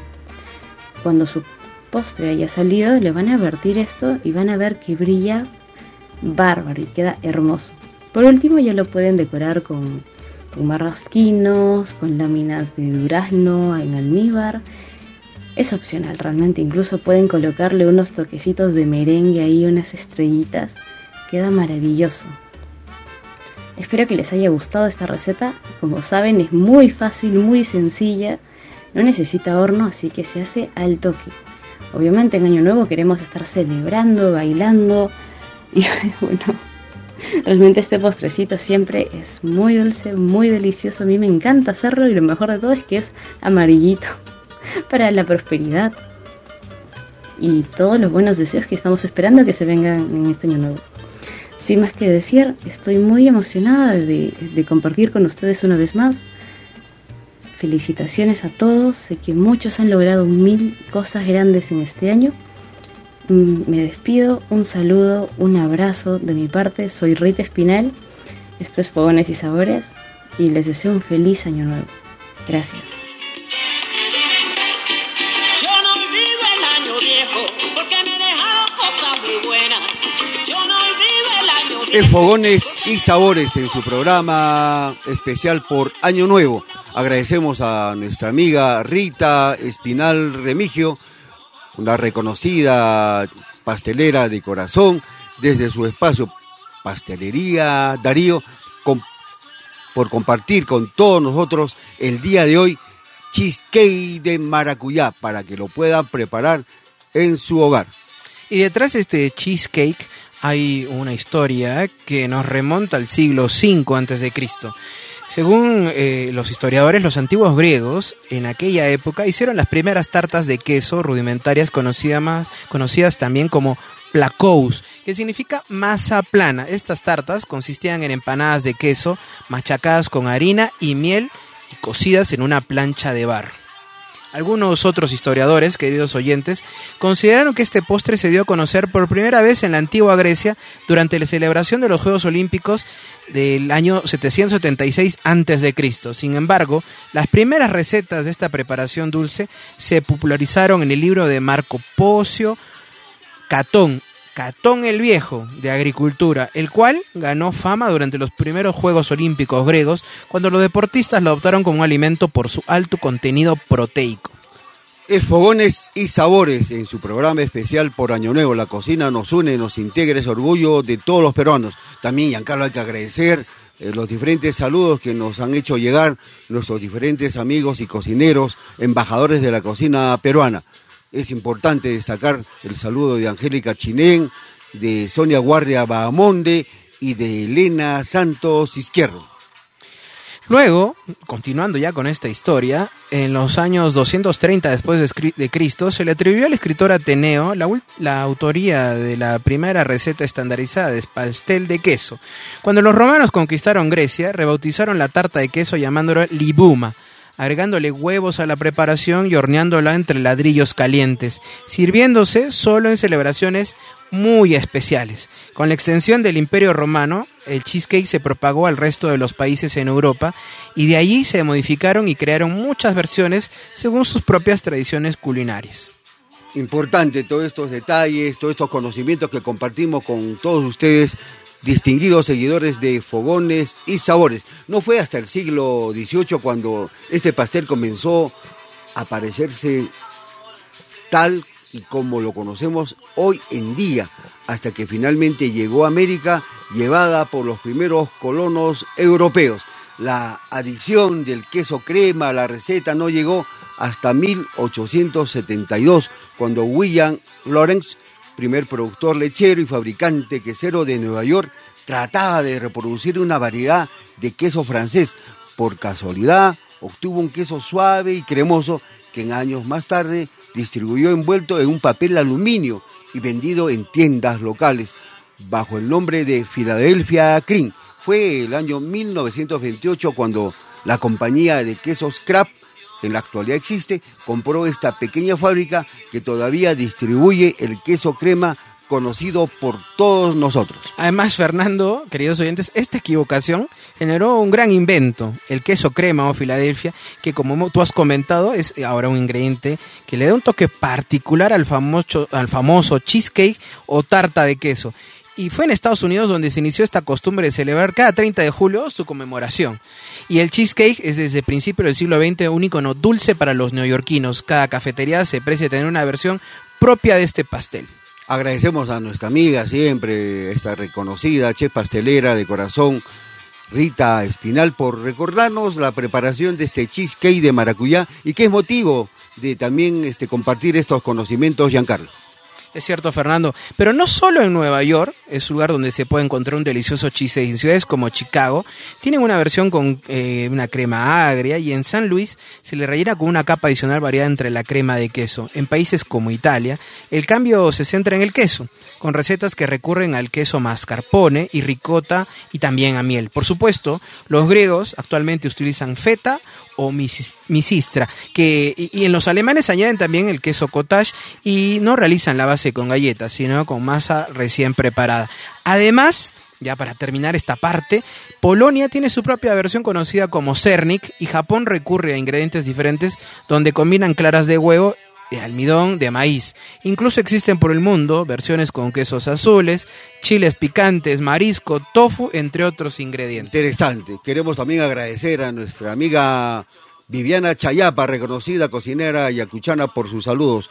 Cuando su postre haya salido, le van a vertir esto y van a ver que brilla bárbaro y queda hermoso. Por último, ya lo pueden decorar con, con marrasquinos, con láminas de durazno en almíbar. Es opcional realmente, incluso pueden colocarle unos toquecitos de merengue ahí, unas estrellitas. Queda maravilloso. Espero que les haya gustado esta receta. Como saben, es muy fácil, muy sencilla. No necesita horno, así que se hace al toque. Obviamente en Año Nuevo queremos estar celebrando, bailando y [laughs] bueno, realmente este postrecito siempre es muy dulce, muy delicioso. A mí me encanta hacerlo y lo mejor de todo es que es amarillito [laughs] para la prosperidad y todos los buenos deseos que estamos esperando que se vengan en este Año Nuevo. Sin más que decir, estoy muy emocionada de, de compartir con ustedes una vez más felicitaciones a todos. Sé que muchos han logrado mil cosas grandes en este año. Mm, me despido, un saludo, un abrazo de mi parte. Soy Rita Espinal. Esto es Fogones y Sabores y les deseo un feliz año nuevo. Gracias. Yo no olvido el año viejo porque me dejaron cosas muy buenas. Yo no olvido el año viejo. En Fogones y Sabores en su programa especial por Año Nuevo. Agradecemos a nuestra amiga Rita Espinal Remigio, una reconocida pastelera de corazón, desde su espacio Pastelería Darío, por compartir con todos nosotros el día de hoy cheesecake de maracuyá para que lo puedan preparar en su hogar. Y detrás de este cheesecake hay una historia que nos remonta al siglo V antes de Cristo. Según eh, los historiadores, los antiguos griegos en aquella época hicieron las primeras tartas de queso rudimentarias conocidas, más, conocidas también como placous, que significa masa plana. Estas tartas consistían en empanadas de queso machacadas con harina y miel y cocidas en una plancha de barro. Algunos otros historiadores, queridos oyentes, consideraron que este postre se dio a conocer por primera vez en la antigua Grecia durante la celebración de los Juegos Olímpicos del año 776 a.C. Sin embargo, las primeras recetas de esta preparación dulce se popularizaron en el libro de Marco Pocio Catón, Catón el Viejo, de Agricultura, el cual ganó fama durante los primeros Juegos Olímpicos griegos, cuando los deportistas lo adoptaron como un alimento por su alto contenido proteico. Es Fogones y Sabores en su programa especial por Año Nuevo. La cocina nos une, nos integra, es orgullo de todos los peruanos. También, Giancarlo, hay que agradecer eh, los diferentes saludos que nos han hecho llegar nuestros diferentes amigos y cocineros, embajadores de la cocina peruana. Es importante destacar el saludo de Angélica Chinén, de Sonia Guardia Bahamonde y de Elena Santos Izquierdo. Luego, continuando ya con esta historia, en los años 230 después de, Cristo, se le atribuyó al escritor Ateneo la, la autoría de la primera receta estandarizada de pastel de queso. Cuando los romanos conquistaron Grecia, rebautizaron la tarta de queso llamándola libuma, agregándole huevos a la preparación y horneándola entre ladrillos calientes, sirviéndose solo en celebraciones muy especiales. Con la extensión del Imperio Romano, el cheesecake se propagó al resto de los países en Europa y de allí se modificaron y crearon muchas versiones según sus propias tradiciones culinarias. Importante todos estos detalles, todos estos conocimientos que compartimos con todos ustedes, distinguidos seguidores de fogones y sabores. No fue hasta el siglo XVIII cuando este pastel comenzó a parecerse tal y como lo conocemos hoy en día, hasta que finalmente llegó a América llevada por los primeros colonos europeos. La adición del queso crema a la receta no llegó hasta 1872, cuando William Lawrence, primer productor lechero y fabricante quesero de Nueva York, trataba de reproducir una variedad de queso francés. Por casualidad, obtuvo un queso suave y cremoso que en años más tarde distribuyó envuelto en un papel aluminio y vendido en tiendas locales bajo el nombre de Philadelphia Cream. Fue el año 1928 cuando la compañía de quesos Kraft, en la actualidad existe, compró esta pequeña fábrica que todavía distribuye el queso crema conocido por todos nosotros. Además, Fernando, queridos oyentes, esta equivocación generó un gran invento, el queso crema o Filadelfia, que como tú has comentado es ahora un ingrediente que le da un toque particular al famoso, al famoso cheesecake o tarta de queso. Y fue en Estados Unidos donde se inició esta costumbre de celebrar cada 30 de julio su conmemoración. Y el cheesecake es desde principios del siglo XX un icono dulce para los neoyorquinos. Cada cafetería se precia tener una versión propia de este pastel. Agradecemos a nuestra amiga siempre, esta reconocida chef pastelera de corazón, Rita Espinal, por recordarnos la preparación de este cheesecake de maracuyá y que es motivo de también este, compartir estos conocimientos, Giancarlo. Es cierto, Fernando. Pero no solo en Nueva York es un lugar donde se puede encontrar un delicioso cheesecake. En ciudades como Chicago tienen una versión con eh, una crema agria y en San Luis se le rellena con una capa adicional variada entre la crema de queso. En países como Italia, el cambio se centra en el queso, con recetas que recurren al queso mascarpone y ricota y también a miel. Por supuesto, los griegos actualmente utilizan feta o misistra, que, y, en los alemanes añaden también el queso cottage y no realizan la base con galletas, sino con masa recién preparada. Además, ya para terminar esta parte, Polonia tiene su propia versión conocida como Cernik y Japón recurre a ingredientes diferentes donde combinan claras de huevo de almidón, de maíz. Incluso existen por el mundo versiones con quesos azules, chiles picantes, marisco, tofu, entre otros ingredientes. Interesante. Queremos también agradecer a nuestra amiga Viviana Chayapa, reconocida cocinera yacuchana, por sus saludos.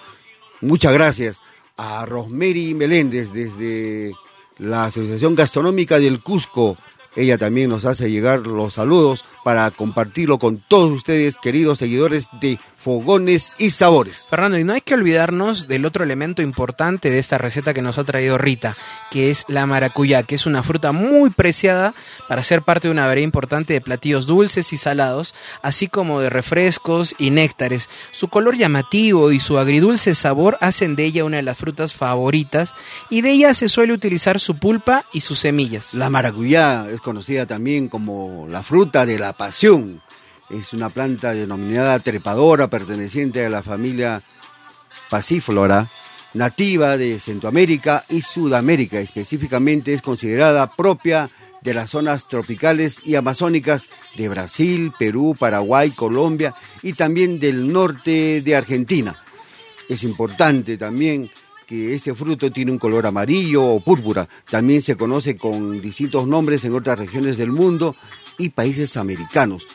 Muchas gracias. A Rosemary Meléndez desde la Asociación Gastronómica del Cusco. Ella también nos hace llegar los saludos para compartirlo con todos ustedes, queridos seguidores de fogones y sabores. Fernando, y no hay que olvidarnos del otro elemento importante de esta receta que nos ha traído Rita, que es la maracuyá, que es una fruta muy preciada para ser parte de una variedad importante de platillos dulces y salados, así como de refrescos y néctares. Su color llamativo y su agridulce sabor hacen de ella una de las frutas favoritas y de ella se suele utilizar su pulpa y sus semillas. La maracuyá es conocida también como la fruta de la pasión es una planta denominada trepadora perteneciente a la familia Pasiflora, nativa de Centroamérica y Sudamérica. Específicamente es considerada propia de las zonas tropicales y amazónicas de Brasil, Perú, Paraguay, Colombia y también del norte de Argentina. Es importante también que este fruto tiene un color amarillo o púrpura. También se conoce con distintos nombres en otras regiones del mundo y países americanos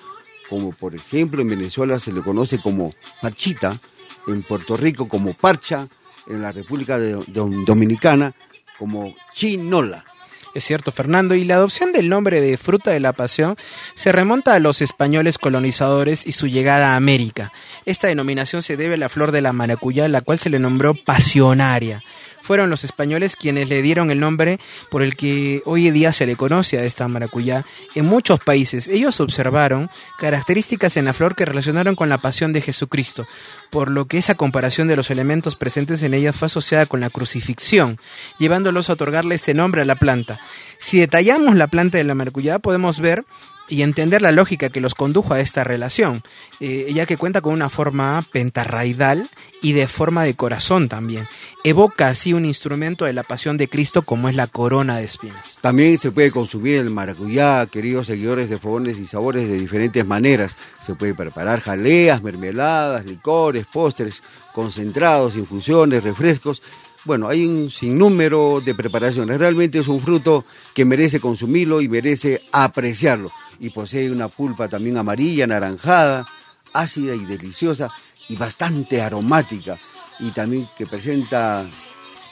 como por ejemplo en Venezuela se le conoce como parchita, en Puerto Rico como parcha, en la República Dominicana como chinola. Es cierto, Fernando, y la adopción del nombre de fruta de la pasión se remonta a los españoles colonizadores y su llegada a América. Esta denominación se debe a la flor de la maracuyá, la cual se le nombró pasionaria fueron los españoles quienes le dieron el nombre por el que hoy en día se le conoce a esta maracuyá en muchos países. Ellos observaron características en la flor que relacionaron con la pasión de Jesucristo, por lo que esa comparación de los elementos presentes en ella fue asociada con la crucifixión, llevándolos a otorgarle este nombre a la planta. Si detallamos la planta de la maracuyá, podemos ver y entender la lógica que los condujo a esta relación, eh, ya que cuenta con una forma pentarraidal y de forma de corazón también. Evoca así un instrumento de la pasión de Cristo como es la corona de espinas. También se puede consumir el maracuyá, queridos seguidores de fogones y sabores, de diferentes maneras. Se puede preparar jaleas, mermeladas, licores, postres, concentrados, infusiones, refrescos bueno, hay un sinnúmero de preparaciones. Realmente es un fruto que merece consumirlo y merece apreciarlo y posee una pulpa también amarilla, anaranjada, ácida y deliciosa y bastante aromática y también que presenta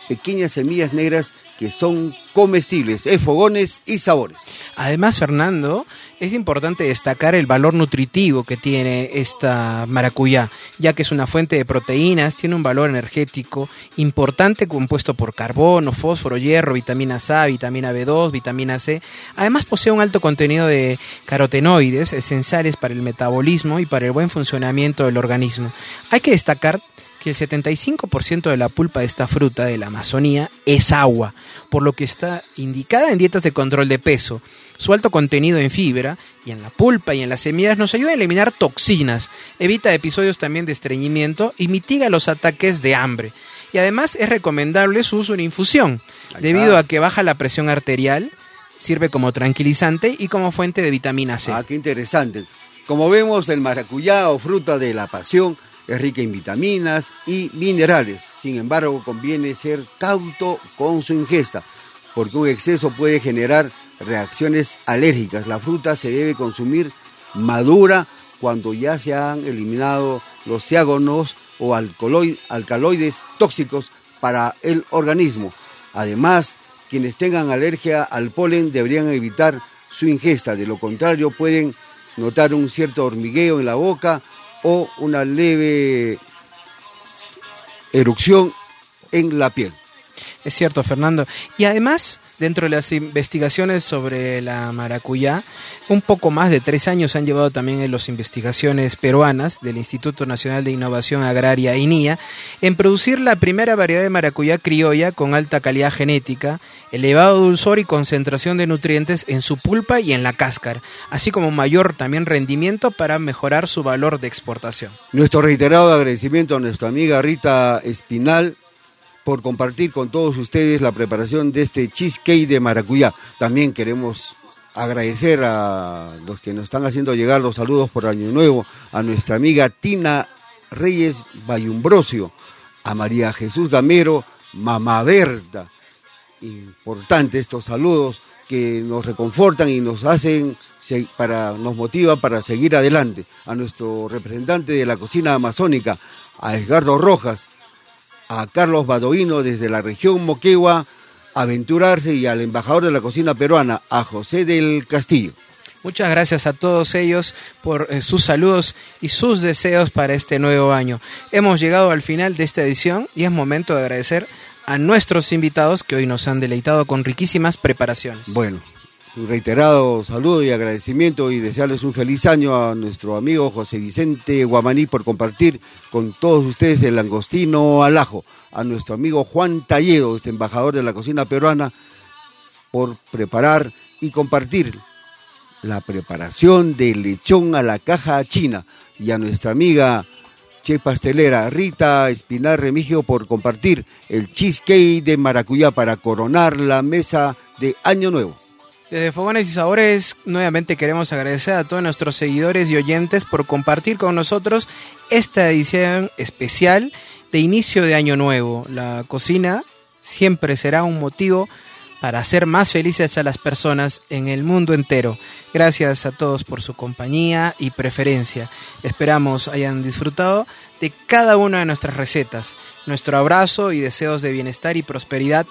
pequeñas semillas negras que son comestibles, es fogones y sabores. Además, Fernando, es importante destacar el valor nutritivo que tiene esta maracuyá, ya que es una fuente de proteínas, tiene un valor energético importante compuesto por carbono, fósforo, hierro, vitamina A, vitamina B2, vitamina C. Además posee un alto contenido de carotenoides esenciales para el metabolismo y para el buen funcionamiento del organismo. Hay que destacar que el 75% de la pulpa de esta fruta de la Amazonía es agua, por lo que está indicada en dietas de control de peso. Su alto contenido en fibra y en la pulpa y en las semillas nos ayuda a eliminar toxinas, evita episodios también de estreñimiento y mitiga los ataques de hambre. Y además es recomendable su uso en infusión, debido a que baja la presión arterial, sirve como tranquilizante y como fuente de vitamina C. Ah, qué interesante. Como vemos, el maracuyá o fruta de la pasión es rica en vitaminas y minerales. Sin embargo, conviene ser cauto con su ingesta, porque un exceso puede generar reacciones alérgicas. La fruta se debe consumir madura cuando ya se han eliminado los ciágonos o alcaloides tóxicos para el organismo. Además, quienes tengan alergia al polen deberían evitar su ingesta, de lo contrario pueden notar un cierto hormigueo en la boca o una leve erupción en la piel. Es cierto, Fernando. Y además, dentro de las investigaciones sobre la maracuyá, un poco más de tres años han llevado también en las investigaciones peruanas del Instituto Nacional de Innovación Agraria, INIA, en producir la primera variedad de maracuyá criolla con alta calidad genética, elevado dulzor y concentración de nutrientes en su pulpa y en la cáscara, así como mayor también rendimiento para mejorar su valor de exportación. Nuestro reiterado agradecimiento a nuestra amiga Rita Espinal por compartir con todos ustedes la preparación de este cheesecake de maracuyá. También queremos agradecer a los que nos están haciendo llegar los saludos por Año Nuevo, a nuestra amiga Tina Reyes Bayumbrosio, a María Jesús Gamero, Mamá Berta. Importante estos saludos que nos reconfortan y nos hacen para nos motiva para seguir adelante. A nuestro representante de la cocina amazónica, a Edgardo Rojas, a Carlos Badoino desde la región Moquegua, Aventurarse y al embajador de la cocina peruana, a José del Castillo. Muchas gracias a todos ellos por eh, sus saludos y sus deseos para este nuevo año. Hemos llegado al final de esta edición y es momento de agradecer a nuestros invitados que hoy nos han deleitado con riquísimas preparaciones. Bueno, un reiterado saludo y agradecimiento y desearles un feliz año a nuestro amigo José Vicente Guamaní por compartir con todos ustedes el langostino al ajo, a nuestro amigo Juan Talledo, este embajador de la cocina peruana, por preparar y compartir la preparación del lechón a la caja china y a nuestra amiga Che Pastelera Rita Espinar Remigio por compartir el cheesecake de maracuyá para coronar la mesa de Año Nuevo. Desde Fogones y Sabores, nuevamente queremos agradecer a todos nuestros seguidores y oyentes por compartir con nosotros esta edición especial de inicio de Año Nuevo. La cocina siempre será un motivo para hacer más felices a las personas en el mundo entero. Gracias a todos por su compañía y preferencia. Esperamos hayan disfrutado de cada una de nuestras recetas. Nuestro abrazo y deseos de bienestar y prosperidad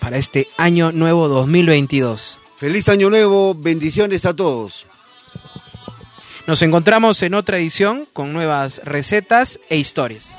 para este año nuevo 2022. Feliz año nuevo, bendiciones a todos. Nos encontramos en otra edición con nuevas recetas e historias.